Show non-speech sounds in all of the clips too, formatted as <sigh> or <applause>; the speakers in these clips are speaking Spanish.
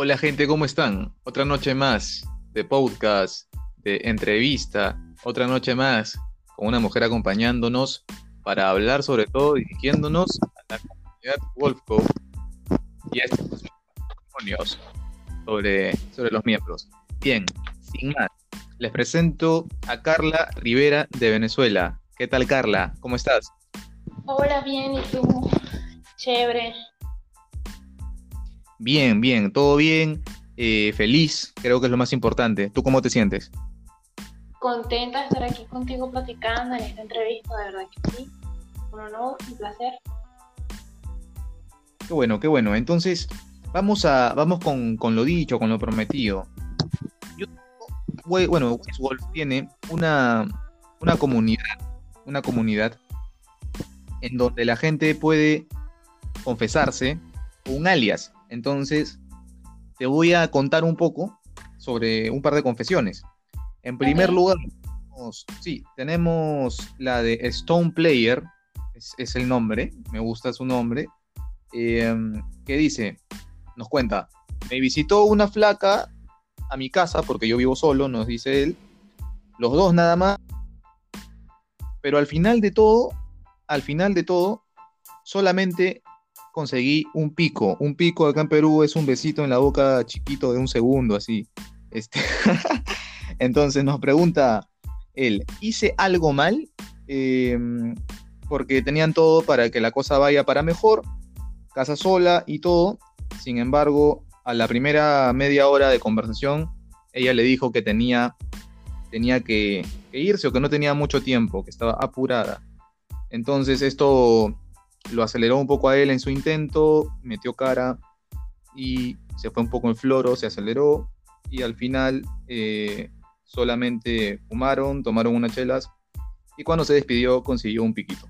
Hola gente, ¿cómo están? Otra noche más de podcast, de entrevista, otra noche más con una mujer acompañándonos para hablar sobre todo dirigiéndonos a la comunidad Wolfco y a estos testimonios sobre, sobre los miembros. Bien, sin más, les presento a Carla Rivera de Venezuela. ¿Qué tal Carla? ¿Cómo estás? Hola, bien, ¿y tú? Chévere. Bien, bien, todo bien, eh, feliz, creo que es lo más importante. ¿Tú cómo te sientes? Contenta de estar aquí contigo platicando en esta entrevista, de verdad que sí. Un honor, un placer. Qué bueno, qué bueno. Entonces, vamos a, vamos con, con lo dicho, con lo prometido. Yo, bueno, Wolf tiene una, una comunidad, una comunidad en donde la gente puede confesarse un alias entonces, te voy a contar un poco sobre un par de confesiones. En primer lugar, sí, tenemos la de Stone Player, es, el nombre, me gusta su nombre, em, que dice, nos cuenta, me visitó una flaca a mi casa, porque yo vivo solo, nos dice él, los dos nada más, pero al final de todo, al final de todo, solamente conseguí un pico. Un pico acá en Perú es un besito en la boca chiquito de un segundo, así. Este... <laughs> Entonces nos pregunta él, ¿hice algo mal? Em, porque tenían todo para que la cosa vaya para mejor, casa sola y todo. Sin embargo, a la primera media hora de conversación, ella le dijo que tenía, tenía que irse o que no tenía mucho tiempo, que estaba apurada. Entonces esto lo aceleró un poco a él en su intento, metió cara y se fue un poco en floro, se aceleró y al final eh, solamente fumaron, tomaron unas chelas y cuando se despidió consiguió un piquito.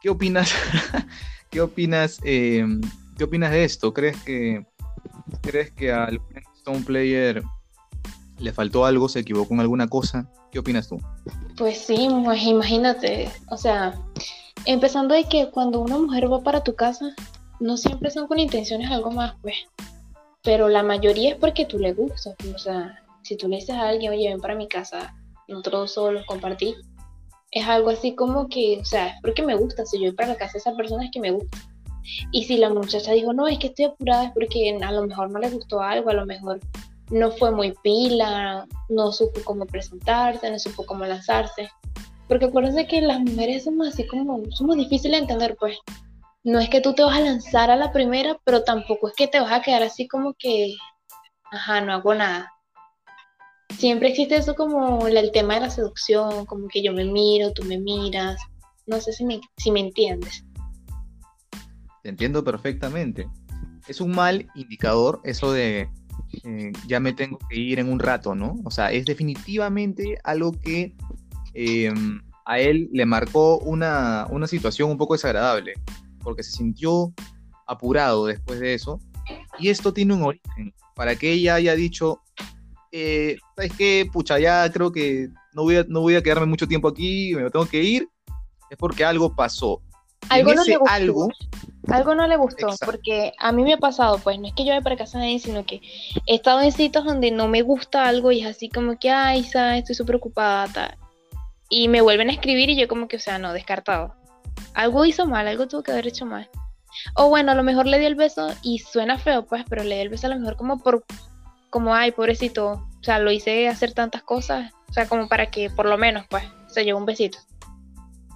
¿Qué opinas? <laughs> ¿Qué opinas? Eh, ¿Qué opinas de esto? ¿Crees que crees que al Stone Player le faltó algo, se equivocó en alguna cosa? ¿Qué opinas tú? Pues sí, pues imagínate, o sea, Empezando de que cuando una mujer va para tu casa, no siempre son con intenciones algo más, pues. Pero la mayoría es porque tú le gustas. O sea, si tú le dices a alguien, oye, ven para mi casa, nosotros solos compartir, es algo así como que, o sea, es porque me gusta. Si yo voy para la casa de esa persona es que me gusta. Y si la muchacha dijo, no, es que estoy apurada, es porque a lo mejor no le gustó algo, a lo mejor no fue muy pila, no supo cómo presentarse, no supo cómo lanzarse. Porque acuérdense que las mujeres somos así como, somos difíciles de entender, pues. No es que tú te vas a lanzar a la primera, pero tampoco es que te vas a quedar así como que, ajá, no hago nada. Siempre existe eso como el tema de la seducción, como que yo me miro, tú me miras. No sé si me, si me entiendes. Te entiendo perfectamente. Es un mal indicador eso de eh, ya me tengo que ir en un rato, ¿no? O sea, es definitivamente algo que Em, a él le marcó una, situación un poco desagradable, porque se sintió apurado después de eso. Y esto tiene un origen, para que ella haya dicho, eh, ¿sabes qué? Pucha, ya creo que no voy, a, no voy a quedarme mucho tiempo aquí, me tengo que ir, es porque algo pasó. Algo no, le gustó, algo, no le gustó, porque a mí me ha pasado, pues no es que yo vaya para casa de nadie, sino que he estado en sitios donde no me gusta algo y es así como que, ay, ¿sabes? estoy súper ocupada, tal y me vuelven a escribir y yo como que, o sea, no, descartado. Algo hizo mal, algo tuvo que haber hecho mal. O bueno, a lo mejor le di el beso y suena feo, pues, pero le di el beso a lo mejor como por, como, ay, pobrecito, o sea, lo hice hacer tantas cosas, o sea, como para que por lo menos, pues, se lleve un besito.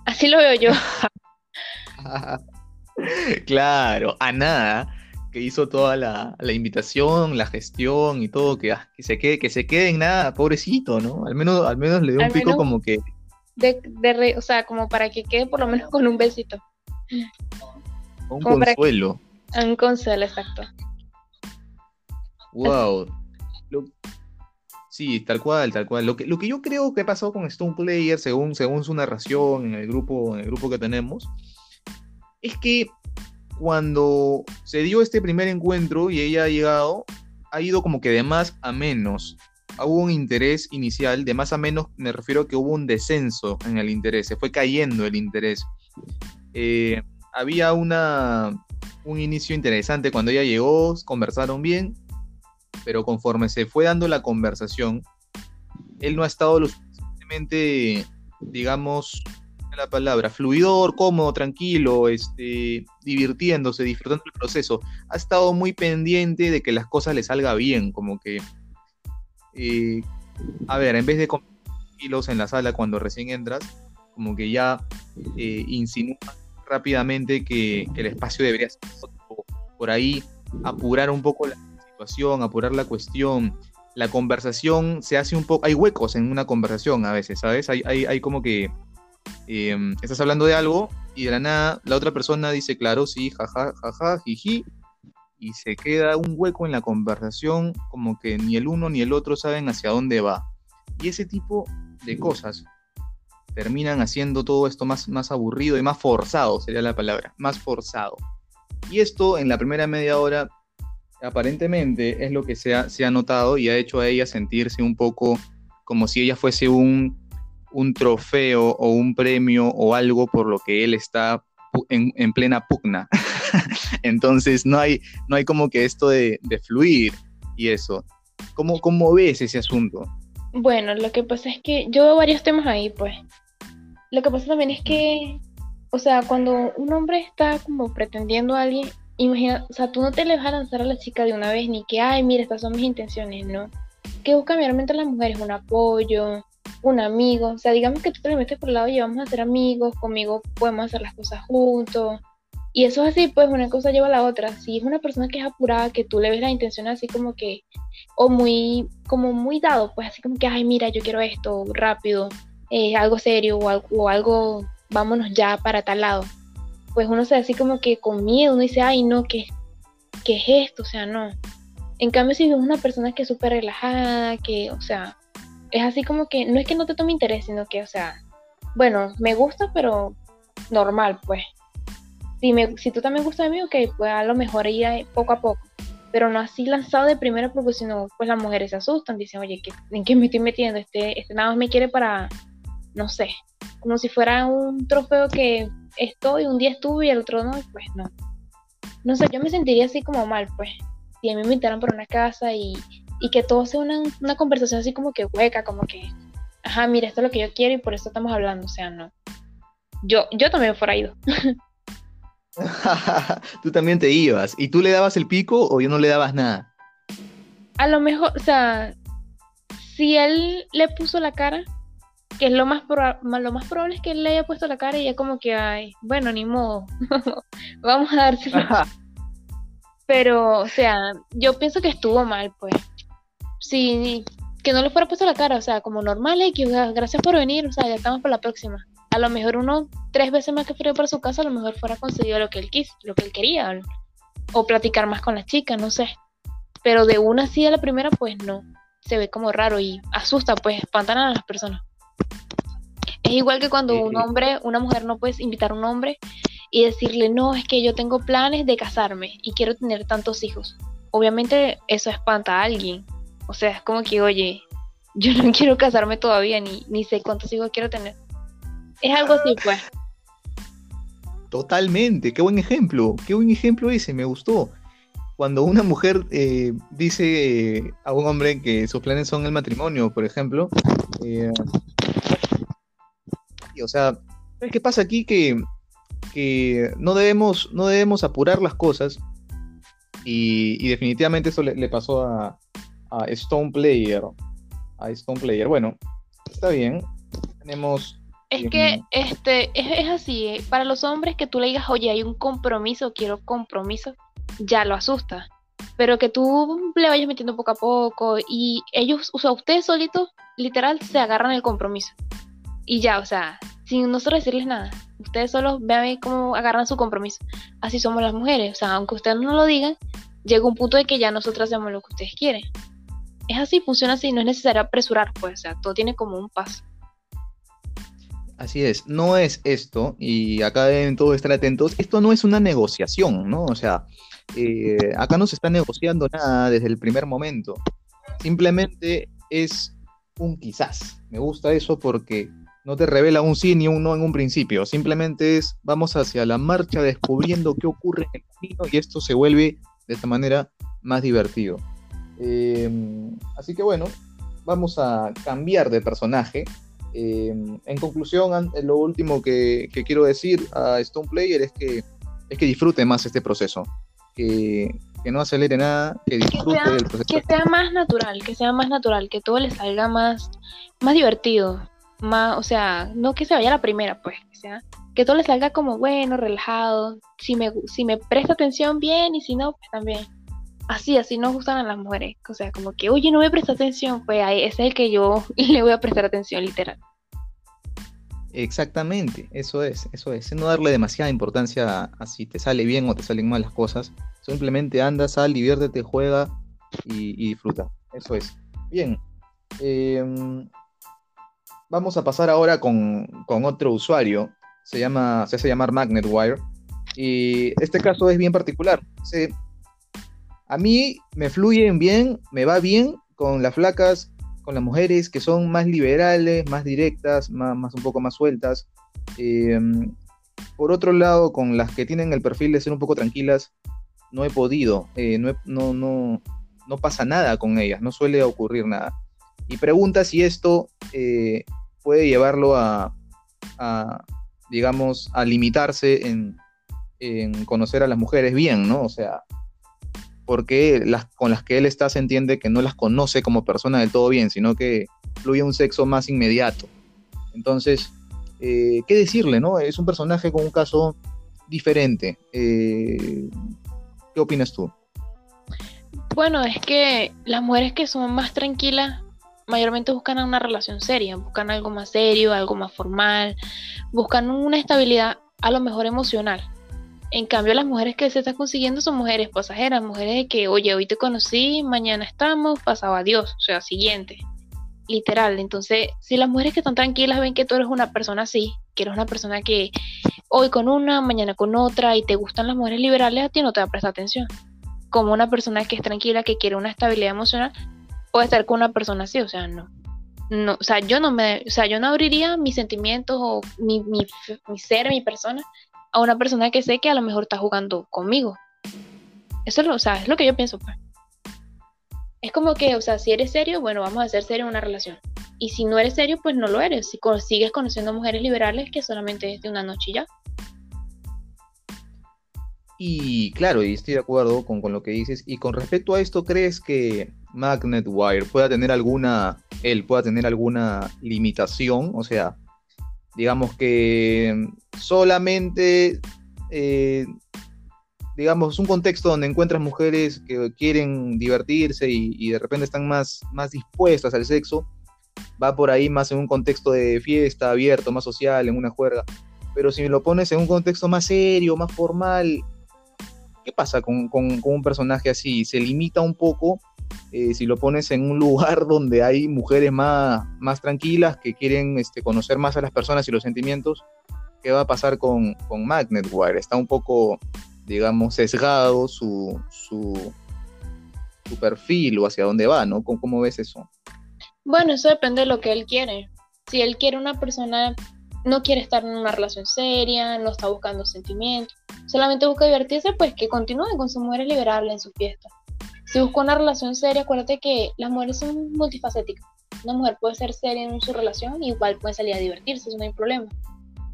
Así lo veo yo. <laughs> <laughs> claro, a nada, que hizo toda la, invitación, la gestión y todo, que, ah, que, se quede, que se quede en nada, pobrecito, ¿no? Al menos, al menos le dio un pico como que de, de o sea, como para que quede por lo menos con un besito. Un consuelo. un consuelo, exacto. Wow. sí, tal cual, tal cual. Lo que, lo que yo creo que pasó con Stone Player, según, según su narración en el grupo, en el grupo que tenemos, es que cuando se dio este primer encuentro y ella ha llegado, ha ido como que de más a menos hubo un interés inicial, de más a menos me refiero a que hubo un descenso en el interés, se fue cayendo el interés. Eh, había una, un inicio interesante cuando ella llegó, conversaron bien, pero conforme se fue dando la conversación, él no ha estado lo suficientemente, digamos, la palabra, fluidor, cómodo, tranquilo, este, divirtiéndose, disfrutando del proceso. Ha estado muy pendiente de que las cosas le salgan bien, como que, a ver, en vez de kilos en la sala cuando recién entras, como que ya eh, insinúa rápidamente que, el espacio debería ser por ahí, apurar un poco la situación, apurar la cuestión. La conversación se hace un poco, hay huecos en una conversación a veces, ¿sabes? Hay, hay, hay como que Em, estás hablando de algo y de la nada la otra persona dice, claro, sí, jaja, jaja, jiji, y se queda un hueco en la conversación como que ni el uno ni el otro saben hacia dónde va. Y ese tipo de cosas terminan haciendo todo esto más, más aburrido y más forzado, sería la palabra, más forzado. Y esto en la primera media hora aparentemente es lo que se ha, se ha notado y ha hecho a ella sentirse un poco como si ella fuese un un trofeo o un premio o algo por lo que él está en, plena pugna. <laughs> Entonces no hay, no hay como que esto de, fluir y eso. ¿Cómo, ¿Cómo ves ese asunto? Bueno, lo que pasa es que yo veo varios temas ahí, pues. Lo que pasa también es que, o sea, cuando un hombre está como pretendiendo a alguien, imagina, o sea, tú no te le vas a lanzar a la chica de una vez ni que, ay, mira, estas son mis intenciones, ¿no? Que busca mayormente las mujeres un apoyo, un amigo. O sea, digamos que tú te lo metes por el lado y vamos a ser amigos, conmigo podemos hacer las cosas juntos. Y eso es así, pues una cosa lleva a la otra. Si es una persona que es apurada, que tú le ves la intención así como que, o muy, como muy dado, pues así como que, ay, mira, yo quiero esto rápido, eh, algo serio o algo, vámonos ya para tal lado. Pues uno se así como que con miedo, uno dice, ay, no, ¿qué, qué es esto? O sea, no. En cambio, si es una persona que es súper relajada, que, o sea, es así como que no es que no te tome interés, sino que, o sea, bueno, me gusta, pero normal, pues. Si, me, si tú también gustas de mí, ok, pues a lo mejor ir poco a poco. Pero no así lanzado de primera porque si no, pues las mujeres se asustan, dicen, oye, ¿en qué me estoy metiendo? Este, este nada más me quiere para, no sé, como si fuera un trofeo que estoy, un día estuve y el otro no, pues no. No sé, yo me sentiría así como mal, pues. Si a mí me invitaran por una casa y y que todo sea una, una conversación así como que hueca, como que, ajá, mira, esto es lo que yo quiero y por eso estamos hablando, o sea, no. Yo, yo también fuera ido. <laughs> <laughs> tú también te ibas. ¿Y tú le dabas el pico o yo no le dabas nada? A lo mejor, o sea, si él le puso la cara, que es lo más, lo más probable es que él le haya puesto la cara y ya como que, ay, bueno, ni modo, <laughs> vamos a dárselo. Pero, o sea, yo pienso que estuvo mal, pues sí, que no le fuera puesto la cara, o sea, como normal, y que gracias por venir, o sea, ya estamos para la próxima. A lo mejor uno, tres veces más que fuera para su casa, a lo mejor fuera conseguido lo que él quiso, lo que él quería, o, platicar más con la chica, no sé. Pero de una así a la primera, pues no, se ve como raro y asusta, pues espantan a las personas. Es igual que cuando un hombre, una mujer no puedes invitar a un hombre y decirle, no, es que yo tengo planes de casarme y quiero tener tantos hijos. Obviamente eso espanta a alguien, o sea, es como que, oye, yo no quiero casarme todavía, ni, ni sé cuántos hijos quiero tener. Es algo así, pues. Totalmente, qué buen ejemplo, qué buen ejemplo ese, me gustó. Cuando una mujer eh, dice a un hombre que sus planes son el matrimonio, por ejemplo, eh, o sea, ¿qué pasa aquí? Que, que no, debemos, no debemos apurar las cosas y, definitivamente eso le pasó a, a Stone Player. A Stone Player. Bueno, está bien. Tenemos. Es que este es, así, eh. para los hombres que tú le digas, oye, hay un compromiso, quiero compromiso, ya lo asusta. Pero que tú le vayas metiendo poco a poco y ellos, o sea, ustedes solitos, literal, se agarran el compromiso. Y ya, o sea, sin nosotros decirles nada. Ustedes solo vean cómo agarran su compromiso. Así somos las mujeres. O sea, aunque ustedes no lo digan, llega un punto de que ya nosotros hacemos lo que ustedes quieren es así, funciona así, no es necesario apresurar, pues, o sea, todo tiene como un paso. Así es, no es esto, y acá deben todos estar atentos, esto no es una negociación, ¿no? O sea, eh, acá no se está negociando nada desde el primer momento, simplemente es un quizás. Me gusta eso porque no te revela un sí ni un no en un principio, simplemente es vamos hacia la marcha descubriendo qué ocurre en el camino y esto se vuelve de esta manera más divertido. Em, así que bueno, vamos a cambiar de personaje. Em, en conclusión, lo último que, quiero decir a Stone Player es que, es que disfrute más este proceso. Que, no acelere nada, que disfrute del proceso. Que sea más natural, que sea más natural, que todo le salga más, más divertido. Más, o sea, no que se vaya a la primera, pues, que sea, que todo le salga como bueno, relajado. Si me, si me presta atención, bien, y si no, pues también así, así nos gustan a las mujeres. O sea, como que, oye, no me presta atención, pues ahí ese es el que yo <laughs> le voy a prestar atención, literal. Exactamente, eso es, eso es. No darle demasiada importancia a, si te sale bien o te salen mal las cosas. Simplemente anda, sal, diviértete, juega y, disfruta. Eso es. Bien. Em, vamos a pasar ahora con, con, otro usuario. Se llama, se hace llamar MagnetWire. Y este caso es bien particular. Se, a mí me fluyen bien, me va bien con las flacas, con las mujeres que son más liberales, más directas, más, un poco más sueltas. Em, por otro lado, con las que tienen el perfil de ser un poco tranquilas, no he podido, eh, no, no, no, pasa nada con ellas, no suele ocurrir nada. Y pregunta si esto eh, puede llevarlo a, digamos, a limitarse en, en conocer a las mujeres bien, ¿no? O sea, porque las con las que él está se entiende que no las conoce como persona del todo bien, sino que fluye un sexo más inmediato. Entonces, eh, ¿qué decirle, no? Es un personaje con un caso diferente. Eh, ¿Qué opinas tú? Bueno, es que las mujeres que son más tranquilas mayormente buscan una relación seria, buscan algo más serio, algo más formal, buscan una estabilidad a lo mejor emocional. En cambio, las mujeres que se están consiguiendo son mujeres pasajeras, mujeres de que, oye, hoy te conocí, mañana estamos, pasado adiós, o sea, siguiente. Literal. Entonces, si las mujeres que están tranquilas ven que tú eres una persona así, que eres una persona que hoy con una, mañana con otra, y te gustan las mujeres liberales, a ti no te va a prestar atención. Como una persona que es tranquila, que quiere una estabilidad emocional, puede estar con una persona así, o sea, no. No, o sea, yo no me, o sea, yo no abriría mis sentimientos o mi, mi ser, mi persona a una persona que sé que a lo mejor está jugando conmigo. Eso es lo, o sea, es lo que yo pienso, pues. Es como que, o sea, si eres serio, bueno, vamos a ser serio en una relación. Y si no eres serio, pues no lo eres. Si sigues conociendo mujeres liberales que solamente es de una noche ya. Y claro, y estoy de acuerdo con, con, lo que dices. Y con respecto a esto, ¿crees que Magnet Wire pueda tener alguna, él pueda tener alguna limitación? O sea, digamos que solamente, eh, digamos, un contexto donde encuentras mujeres que quieren divertirse y, de repente están más, más dispuestas al sexo, va por ahí más en un contexto de fiesta, abierto, más social, en una juerga. Pero si lo pones en un contexto más serio, más formal, ¿qué pasa con, con un personaje así? Se limita un poco eh, si lo pones en un <laughs> lugar donde hay mujeres más, más tranquilas que quieren este, conocer más a las personas y los sentimientos, ¿qué va a pasar con, con Magnetwire? Está un poco, digamos, sesgado su, su, su perfil o hacia dónde va, ¿no? ¿Cómo, ¿Cómo ves eso? Bueno, eso depende de lo que él quiere. Si él quiere una persona, no quiere estar en una relación seria, no está buscando sentimientos, solamente busca divertirse, pues que continúe con su mujer liberable en su fiesta. Si busca una relación seria, acuérdate que las mujeres son multifacéticas. Una mujer puede ser seria en su relación y igual puede salir a divertirse, eso no hay problema.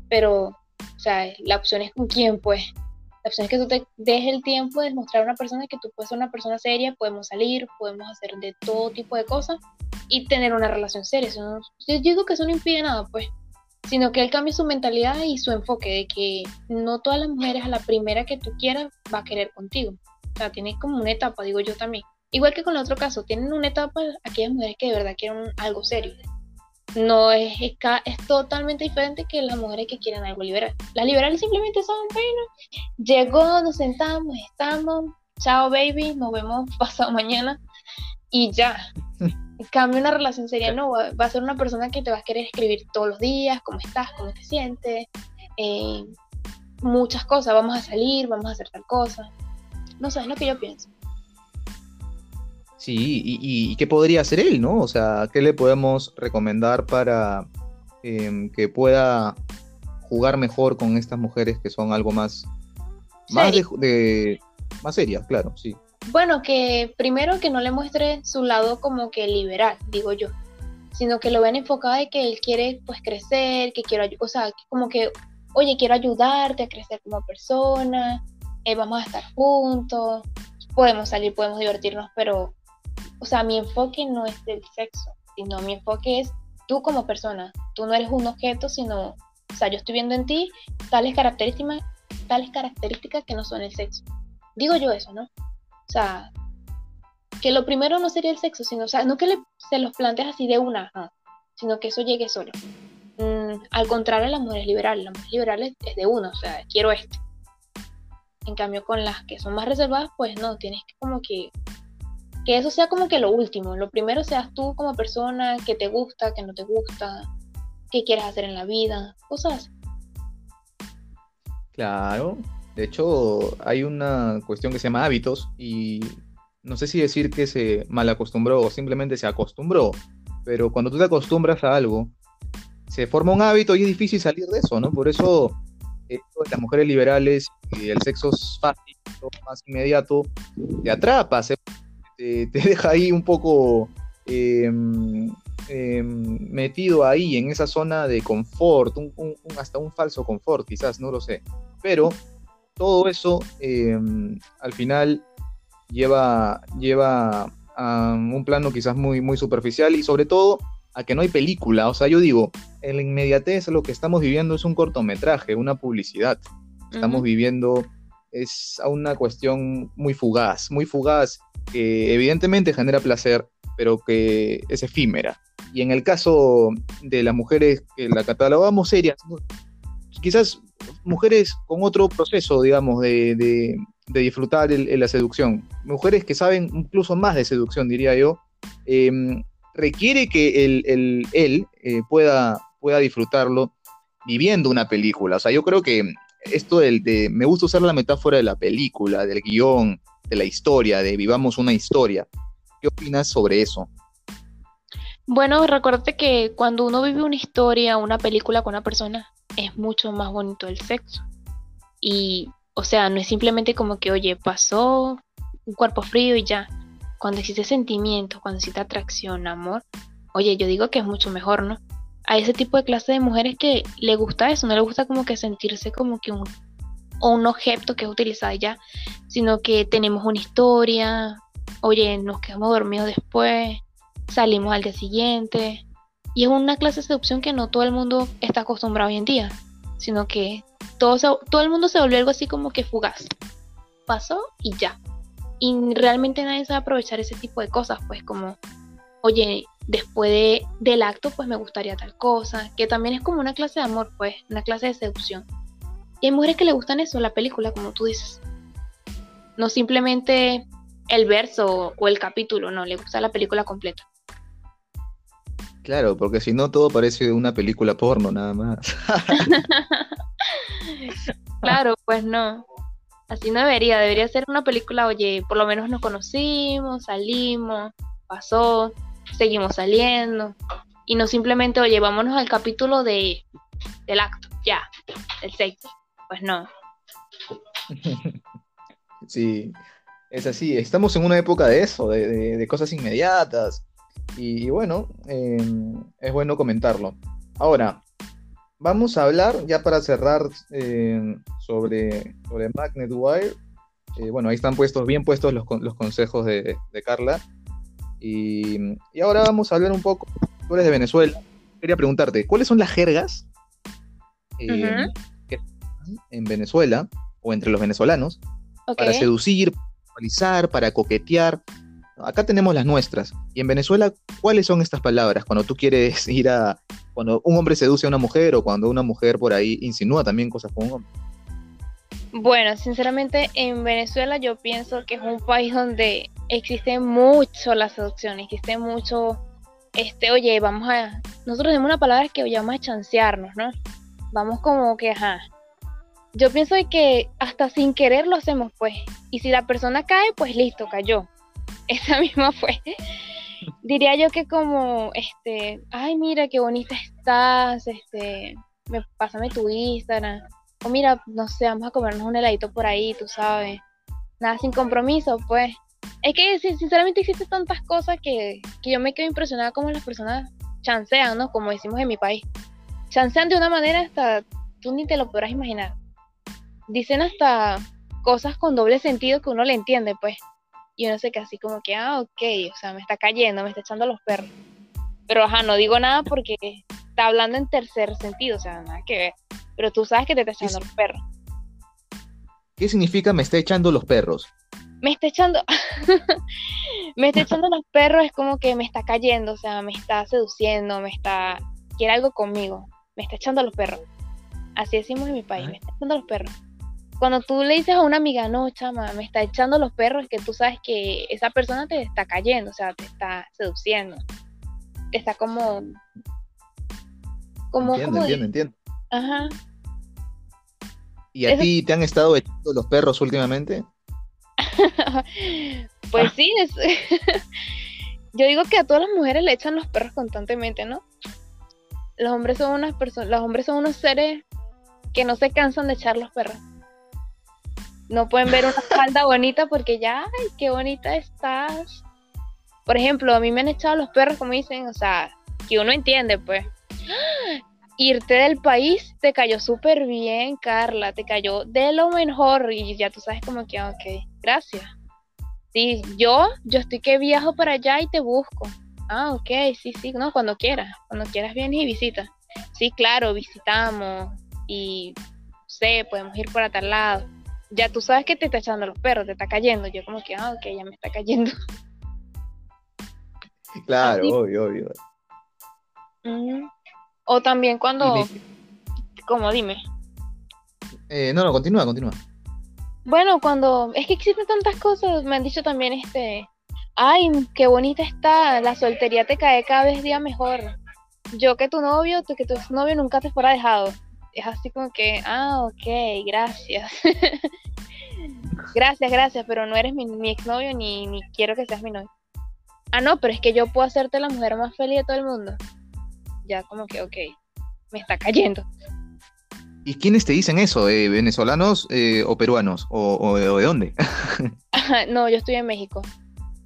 Pero, o sea, la opción es con quién, pues. La opción es que tú te dejes el tiempo de demostrar a una persona que tú puedes ser una persona seria, podemos salir, podemos hacer de todo tipo de cosas y tener una relación seria. Eso yo digo que eso no impide nada, pues. Sino que él cambie su mentalidad y su enfoque de que no todas las mujeres a la primera que tú quieras va a querer contigo. O sea, tiene como una etapa, digo yo también. Igual que con el otro caso, tienen una etapa aquellas mujeres que de verdad quieren algo serio. No es, es, totalmente diferente que las mujeres que quieren algo liberal. Las liberales simplemente son, bueno, llegó, nos sentamos, estamos, chao baby, nos vemos <laughs> pasado mañana y ya. Cambia una relación seria, no, va, a ser una persona que te va a querer escribir todos los días, cómo estás, cómo te sientes, eh, muchas cosas, vamos a salir, vamos a hacer tal cosa. No sé, es lo que yo pienso. Sí, y, qué podría hacer él, ¿no? O sea, ¿qué le podemos recomendar para em, que pueda jugar mejor con estas mujeres que son algo más, más de, más serias, claro, sí. Bueno, que primero que no le muestre su lado como que liberal, digo yo, sino que lo vean enfocado de que él quiere pues crecer, que quiero, o sea, como que, oye, quiero ayudarte a crecer como persona, eh, vamos a estar juntos, podemos salir, podemos divertirnos, pero, o sea, mi enfoque no es del sexo, sino mi enfoque es tú como persona, tú no eres un objeto, sino, o sea, yo estoy viendo en ti tales características, tales características que no son el sexo. Digo yo eso, ¿no? O sea, que lo primero no sería el sexo, sino, o sea, no que se los plantees así de una, sino que eso llegue solo. Mm, al contrario, la mujer es liberal, la mujer liberal es, de uno, o sea, quiero esto. En cambio, con las que son más reservadas, pues no, tienes que como que que eso sea como que lo último. Lo primero seas tú como persona, que te gusta, que no te gusta, qué quieres hacer en la vida, cosas Claro, de hecho, hay una cuestión que se llama hábitos y no sé si decir que se mal acostumbró o simplemente se acostumbró, pero cuando tú te acostumbras a algo, se forma un hábito y es difícil salir de eso, ¿no? Por eso las mujeres liberales y el sexo fácil, más inmediato, te atrapa, te, <laughs> deja ahí un poco em, em, metido ahí en esa zona de confort, hasta un falso confort, quizás, no lo sé. Pero todo eso em, al final lleva, lleva a un plano quizás muy superficial y sobre todo a que no hay película. O sea, yo digo, en la inmediatez lo que estamos viviendo es un cortometraje, una publicidad. Estamos viviendo es una cuestión muy fugaz, muy fugaz, que evidentemente genera placer, pero que es efímera. Y en el caso de las mujeres que la catalogamos serias, quizás mujeres con otro proceso, digamos, de, disfrutar la seducción. Mujeres que saben incluso más de seducción, diría yo. Em, requiere que el, él eh, pueda, disfrutarlo viviendo una película. O sea, yo creo que esto del, de, me gusta usar la metáfora de la película, del guion, de la historia, de vivamos una historia. ¿Qué opinas sobre eso? Bueno, recuérdate que cuando uno vive una historia, una película con una persona, es mucho más bonito el sexo. Y, o sea, no es simplemente como que, oye, pasó un cuerpo frío y ya. Cuando existe sentimiento, cuando existe atracción, amor, oye, yo digo que es mucho mejor, ¿no? A ese tipo de clase de mujeres que le gusta eso, no le gusta como que sentirse como que un, objeto que es utilizado ya, sino que tenemos una historia, oye, nos quedamos dormidos después, salimos al día siguiente, y es una clase de seducción que no todo el mundo está acostumbrado hoy en día, sino que todo, todo el mundo se volvió algo así como que fugaz. Pasó y ya. Y realmente nadie sabe aprovechar ese tipo de cosas, pues como, oye, después del acto pues me gustaría tal cosa, que también es como una clase de amor, pues, una clase de seducción. Y hay mujeres que le gustan eso, la película, como tú dices. No simplemente el verso o el capítulo, no, le gusta la película completa. Claro, porque si no todo parece una película porno nada más. <laughs> claro, pues no. Así no debería, debería ser una película, oye, por lo menos nos conocimos, salimos, pasó, seguimos saliendo. Y no simplemente, oye, vámonos al capítulo de, del acto, ya, el sexo. Pues no. <laughs> Sí, es así. Estamos en una época de eso, de, de cosas inmediatas y, bueno, em, es bueno comentarlo. Ahora, vamos a hablar ya para cerrar em, sobre, sobre Magnet Wire. Eh, bueno, ahí están puestos, bien puestos los, los consejos de, Carla. Y, ahora vamos a hablar un poco. Tú eres de Venezuela. Quería preguntarte, ¿cuáles son las jergas em, en Venezuela o entre los venezolanos para seducir, para para coquetear? Acá tenemos las nuestras. Y en Venezuela, ¿cuáles son estas palabras cuando tú quieres <laughs> ir a... cuando un hombre seduce a una mujer o cuando una mujer por ahí insinúa también cosas con un hombre? Bueno, sinceramente en Venezuela yo pienso que es un país donde existe mucho la seducción, existe mucho, este, oye, vamos a, nosotros tenemos una palabra que llamamos a chancearnos, ¿no? Vamos como que, ajá. Yo pienso que hasta sin querer lo hacemos, pues. Y si la persona cae, pues listo, cayó. <laughs> esa misma fue. Diría yo que como, este, ay, mira qué bonita estás, este, me, pásame tu Instagram. O mira, no sé, vamos a comernos un heladito por ahí, tú sabes. Nada sin compromiso, pues. Es que sinceramente existen tantas cosas que, que yo me quedo impresionada como las personas chancean, ¿no? Como decimos en mi país. Chancean de una manera hasta tú ni te lo podrás imaginar. Dicen hasta cosas con doble sentido que uno le entiende, pues. Y uno se queda así como que, ah, ok, o sea, me está cayendo, me está echando los perros. Pero, ajá, no digo nada porque está hablando en tercer sentido, o sea, nada que ver. Pero tú sabes que te está echando los perros. ¿Qué significa me está echando los perros? Me está echando, <laughs> me está echando los perros, es como que me está cayendo, o sea, me está seduciendo, me está, quiere algo conmigo, me está echando los perros. Así decimos en mi país, me está echando los perros cuando tú le dices a una amiga, no, chama, me está echando los perros, es que tú sabes que esa persona te está cayendo, o sea, te está seduciendo. Está como. como entiendo, entiendo, entiendo. Ajá. ¿Y a ti te han estado echando los perros últimamente? <laughs> pues sí, es... <laughs> yo digo que a todas las mujeres le echan los perros constantemente, ¿no? Los hombres son unas personas, los hombres son unos seres que no se cansan de echar los perros no pueden ver una falda bonita porque ya, ay, qué bonita estás. Por ejemplo, a mí me han echado los perros, como dicen, o sea, que uno entiende, pues. <gasps> Irte del país te cayó súper bien, Carla, te cayó de lo mejor y ya tú sabes como que, ok, gracias. Sí, yo, yo estoy que viajo para allá y te busco. Ah, ok, sí, sí, no, cuando quieras, cuando quieras vienes y visitas. Sí, claro, visitamos y, no sé, podemos ir por a tal lado ya tú sabes que te está echando los perros, te está cayendo. Yo como que, ah, ok, ya me está cayendo. <laughs> Claro, obvio, obvio. O también cuando... Como dime. Eh, no, no, continúa, continúa. Bueno, cuando... Es que existen tantas cosas, me han dicho también este... Ay, qué bonita está, la soltería te cae cada vez día mejor. Yo que tu novio, tú que tu novio nunca te fuera dejado es así como que, ah, ok, gracias. <laughs> gracias, gracias, pero no eres mi, mi exnovio ni, ni quiero que seas mi novio. Ah, no, pero es que yo puedo hacerte la mujer más feliz de todo el mundo. Ya como que, ok, me está cayendo. ¿Y quiénes te dicen eso? ¿Eh, ¿Venezolanos eh, o peruanos? ¿O, de dónde? <laughs> no, yo estoy en México.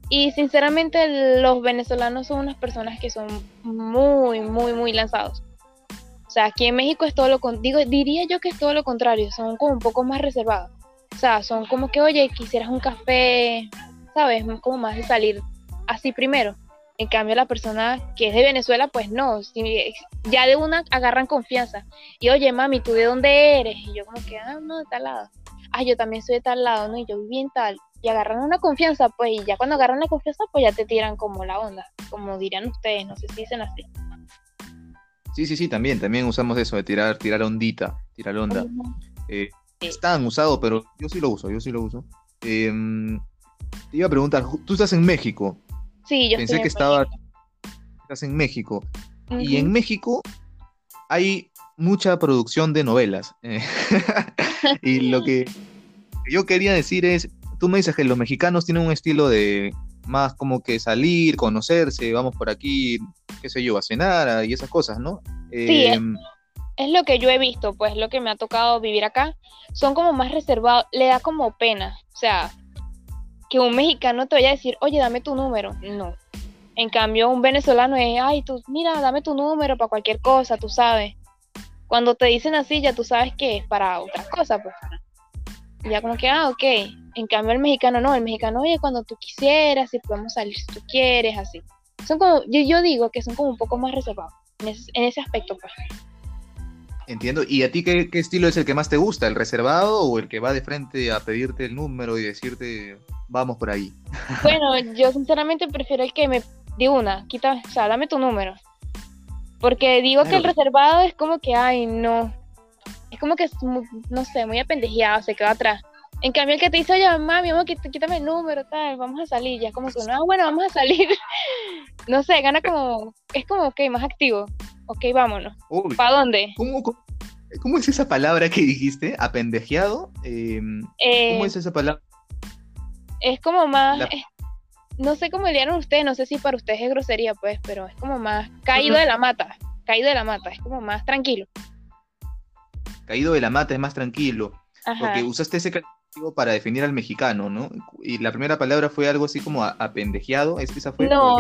Y sinceramente los venezolanos son unas personas que son muy, muy, muy lanzados. Sea, aquí en México es todo lo digo, diría yo que es todo lo contrario, son como un poco más reservados. O sea, son como que, oye, quisieras un café, ¿sabes? Como más de salir así primero. En cambio, la persona que es de Venezuela, pues no, ya de una agarran confianza. Y oye, mami, ¿tú de dónde eres? Y yo como que, ah, no, de tal lado. Ah, yo también soy de tal lado, ¿no? Y yo viví en tal. Y agarran una confianza, pues, y ya cuando agarran la confianza, pues ya te tiran como la onda, como dirían ustedes, no sé si dicen así. Sí, sí, sí, también, también usamos eso de tirar, tirar ondita, tirar onda. Eh, están usados, pero yo sí lo uso, yo sí lo uso. Em, te iba a preguntar, tú estás en México. Sí, yo Pensé que estaba, estás en México. Y en México hay mucha producción de novelas. Eh, <laughs> y lo que yo quería decir es, tú me dices que los mexicanos tienen un estilo de más como que salir, conocerse, vamos por aquí, qué sé yo, a cenar y esas cosas, ¿no? Sí, em, es, lo que yo he visto, pues lo que me ha tocado vivir acá, son como más reservados, le da como pena, o sea, que un mexicano te vaya a decir, oye, dame tu número, no. En cambio, un venezolano es, ay, tú, mira, dame tu número para cualquier cosa, tú sabes. Cuando te dicen así, ya tú sabes que es para otras cosas, pues. Ya como que, ah, ok. En cambio, el mexicano no. El mexicano, oye, cuando tú quisieras, si podemos salir si tú quieres, así. Son como, yo, yo digo que son como un poco más reservados en ese, en ese aspecto, pues. Entiendo. ¿Y a ti qué, estilo es el que más te gusta? ¿El reservado o el que va de frente a pedirte el número y decirte, vamos por ahí? <laughs> Bueno, yo sinceramente prefiero el que me de una, quita, o sea, dame tu número. Porque digo que el reservado es como que, ay, no, es como que, es no sé, muy apendejeado, se queda atrás. En cambio, el que te dice, oye, mami, vamos, quítame el número, tal, vamos a salir, ya es como que, no, ah, bueno, vamos a salir. <laughs> no sé, gana como, es como, ok, más activo. Ok, vámonos. ¿Para dónde? ¿cómo, es esa palabra que dijiste? ¿Apendejeado? Em, ¿Cómo eh, es esa palabra? Es como más, no sé cómo dirían ustedes, no sé si para ustedes es grosería, pues, pero es como más caído de la mata, caído de la mata, es como más tranquilo caído de la mata es más tranquilo. Porque usaste ese para definir al mexicano, ¿no? Y la primera palabra fue algo así como apendejeado, ¿es que esa fue? No,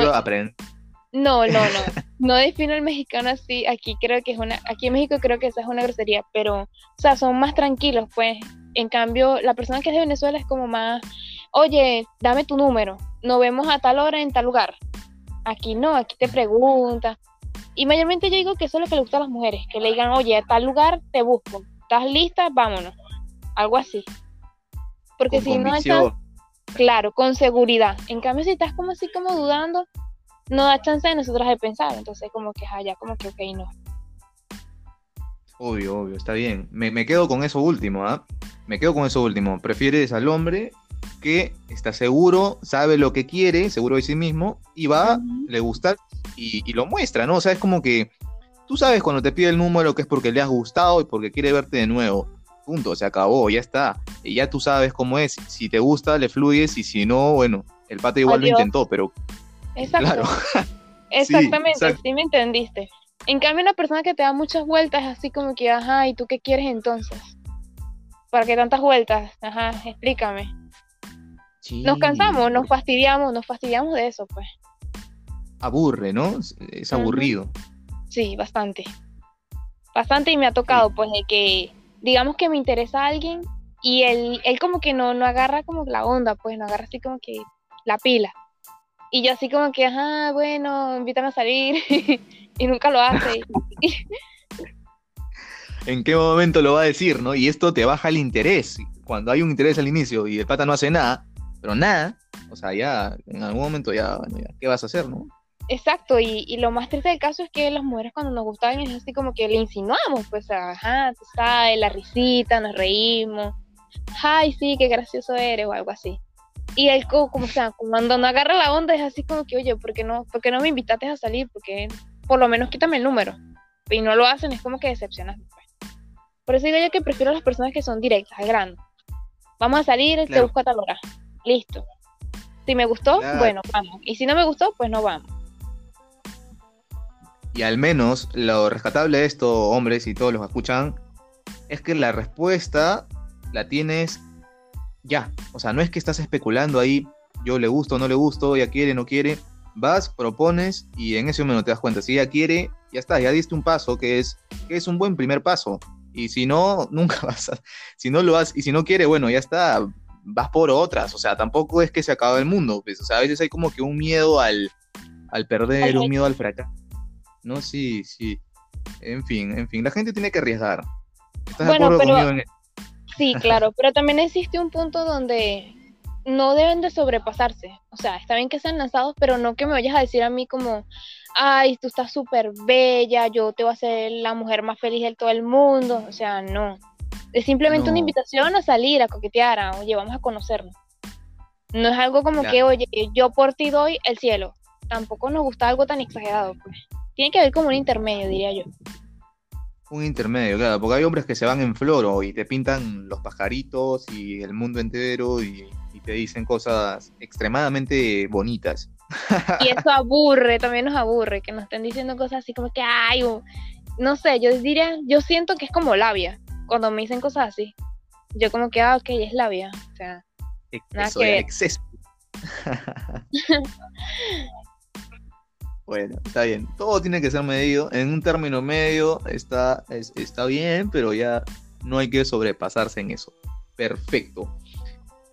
no, no, no, no defino al mexicano así, aquí creo que es una, aquí en México creo que esa es una grosería, pero, o sea, son más tranquilos, pues, en cambio, la persona que es de Venezuela es como más, oye, dame tu número, nos vemos a tal hora en tal lugar, aquí no, aquí te pregunta, y mayormente yo digo que eso es lo que le gusta a las mujeres, que le digan, oye, a tal lugar te busco, ¿estás lista? Vámonos, algo así. Porque si no estás, claro, con seguridad. En cambio, si estás como así como dudando, no da chance de nosotros de pensar. Entonces, como que allá, como que ok, no. Obvio, obvio, está bien. Me, quedo con eso último, ¿ah? Me quedo con eso último. Prefieres al hombre que está seguro, sabe lo que quiere, seguro de sí mismo, y va, le gusta y, y, lo muestra, ¿no? O sea, es como que tú sabes cuando te pide el número que es porque le has gustado y porque quiere verte de nuevo punto, se acabó, ya está. Y ya tú sabes cómo es. Si te gusta, le fluyes y si no, bueno, el pata igual lo intentó, pero. Exacto. Claro. <laughs> Exactamente, sí, me entendiste. En cambio, una persona que te da muchas vueltas es así como que, ajá, ¿y tú qué quieres entonces? ¿Para qué tantas vueltas? Ajá, explícame. Nos cansamos, nos fastidiamos, nos fastidiamos de eso, pues. Aburre, ¿no? Es aburrido. Sí, bastante. Bastante y me ha tocado, pues, de que digamos que me interesa a alguien y él, él como que no, no agarra como la onda, pues no agarra así como que la pila. Y yo así como que, ajá, bueno, invítame a salir <laughs> y nunca lo hace. ¿En qué momento lo va a decir, no? Y esto te baja el interés. Cuando hay un interés al inicio y el pata no hace nada, pero nada, o sea, ya en algún momento ya, bueno, ya ¿qué vas a hacer, no? Exacto, y, lo más triste del caso es que las mujeres cuando nos gustaban es así como que le insinuamos, pues, ajá, tú sabes, la risita, nos reímos, ay, sí, qué gracioso eres, o algo así. Y él, como, o sea, cuando no agarra la onda, es así como que, oye, ¿por qué no, por no me invitaste a salir? Porque por lo menos quítame el número. Y no lo hacen, es como que decepcionas pues. Por eso digo yo que prefiero a las personas que son directas, al grano. Vamos a salir, te busco a tal hora. Listo. Si me gustó, bueno, vamos. Y si no me gustó, pues no vamos. Y al menos lo rescatable de esto, hombres y todos los que escuchan, es que la respuesta la tienes ya. O sea, no es que estás especulando ahí, yo le gusto no le gusto, ya quiere, no quiere. Vas, propones y en ese momento te das cuenta. Si ella quiere, ya está, ya diste un paso que es, que es un buen primer paso. Y si no, <laughs> nunca vas a. Si no lo has, y si no quiere, bueno, ya está, vas por otras. O sea, tampoco es que se acaba el mundo. Pues, o sea, a veces hay como que un miedo al, al perder, un miedo al fracaso. ¿No? Sí, sí. En fin, en fin, la gente tiene que arriesgar. ¿Estás de acuerdo conmigo en Sí, claro, pero también existe un punto donde no deben de sobrepasarse. O sea, está bien que sean lanzados, pero no que me vayas a decir a mí como, ay, tú estás súper bella, yo te voy a hacer la mujer más feliz de todo el mundo. O sea, no. Es simplemente una invitación a salir, a coquetear, a, oye, vamos a conocernos. No es algo como que, oye, yo por ti doy el cielo. Tampoco nos gusta algo tan exagerado, pues. Tiene que haber como un intermedio, diría yo. Un intermedio, claro, porque hay hombres que se van en floro y te pintan los pajaritos y el mundo entero y, te dicen cosas extremadamente bonitas. <laughs> Y eso aburre, también nos aburre, que nos estén diciendo cosas así como que, ay, no sé, yo diría, yo siento que es como labia, cuando me dicen cosas así. Yo como que, ah, ok, es labia. O sea, nada que... exceso. <laughs> Bueno, está bien. Todo tiene que ser medido. En un término medio está, está bien, pero ya no hay que sobrepasarse en eso. Perfecto.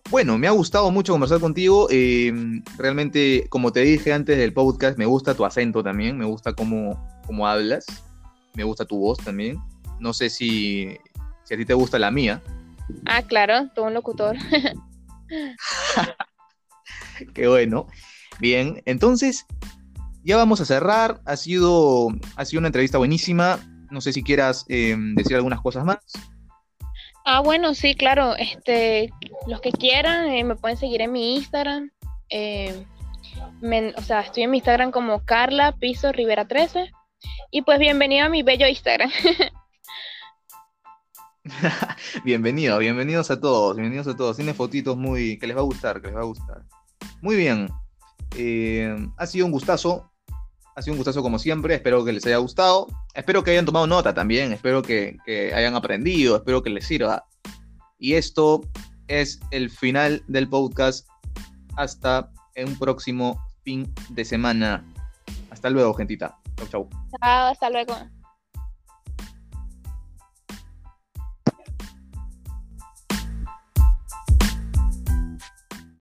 Bueno, me ha gustado mucho conversar contigo. Em, realmente, como te dije antes del podcast, me gusta tu acento también. Me gusta cómo, cómo hablas. Me gusta tu voz también. No sé si, si a ti te gusta la mía. Ah, claro, todo un locutor. <laughs> Qué bueno. Bien, entonces, ya vamos a cerrar. Ha sido, ha sido una entrevista buenísima. No sé si quieras eh, decir algunas cosas más. Ah, bueno, sí, claro. Este, los que quieran eh, me pueden seguir en mi Instagram. Eh, o sea, estoy en mi Instagram como Carla Piso Rivera 13. Y pues bienvenido a mi bello Instagram. <laughs> bienvenido, bienvenidos a todos, bienvenidos a todos. Tiene fotitos muy que les va a gustar, que les va a gustar. Muy bien. ha sido un gustazo ha sido un gustazo como siempre, espero que les haya gustado, espero que hayan tomado nota también, espero que, hayan aprendido, espero que les sirva. Y esto es el final del podcast. Hasta un próximo fin de semana. Hasta luego, gentita. Chau, chau. Chao, hasta luego.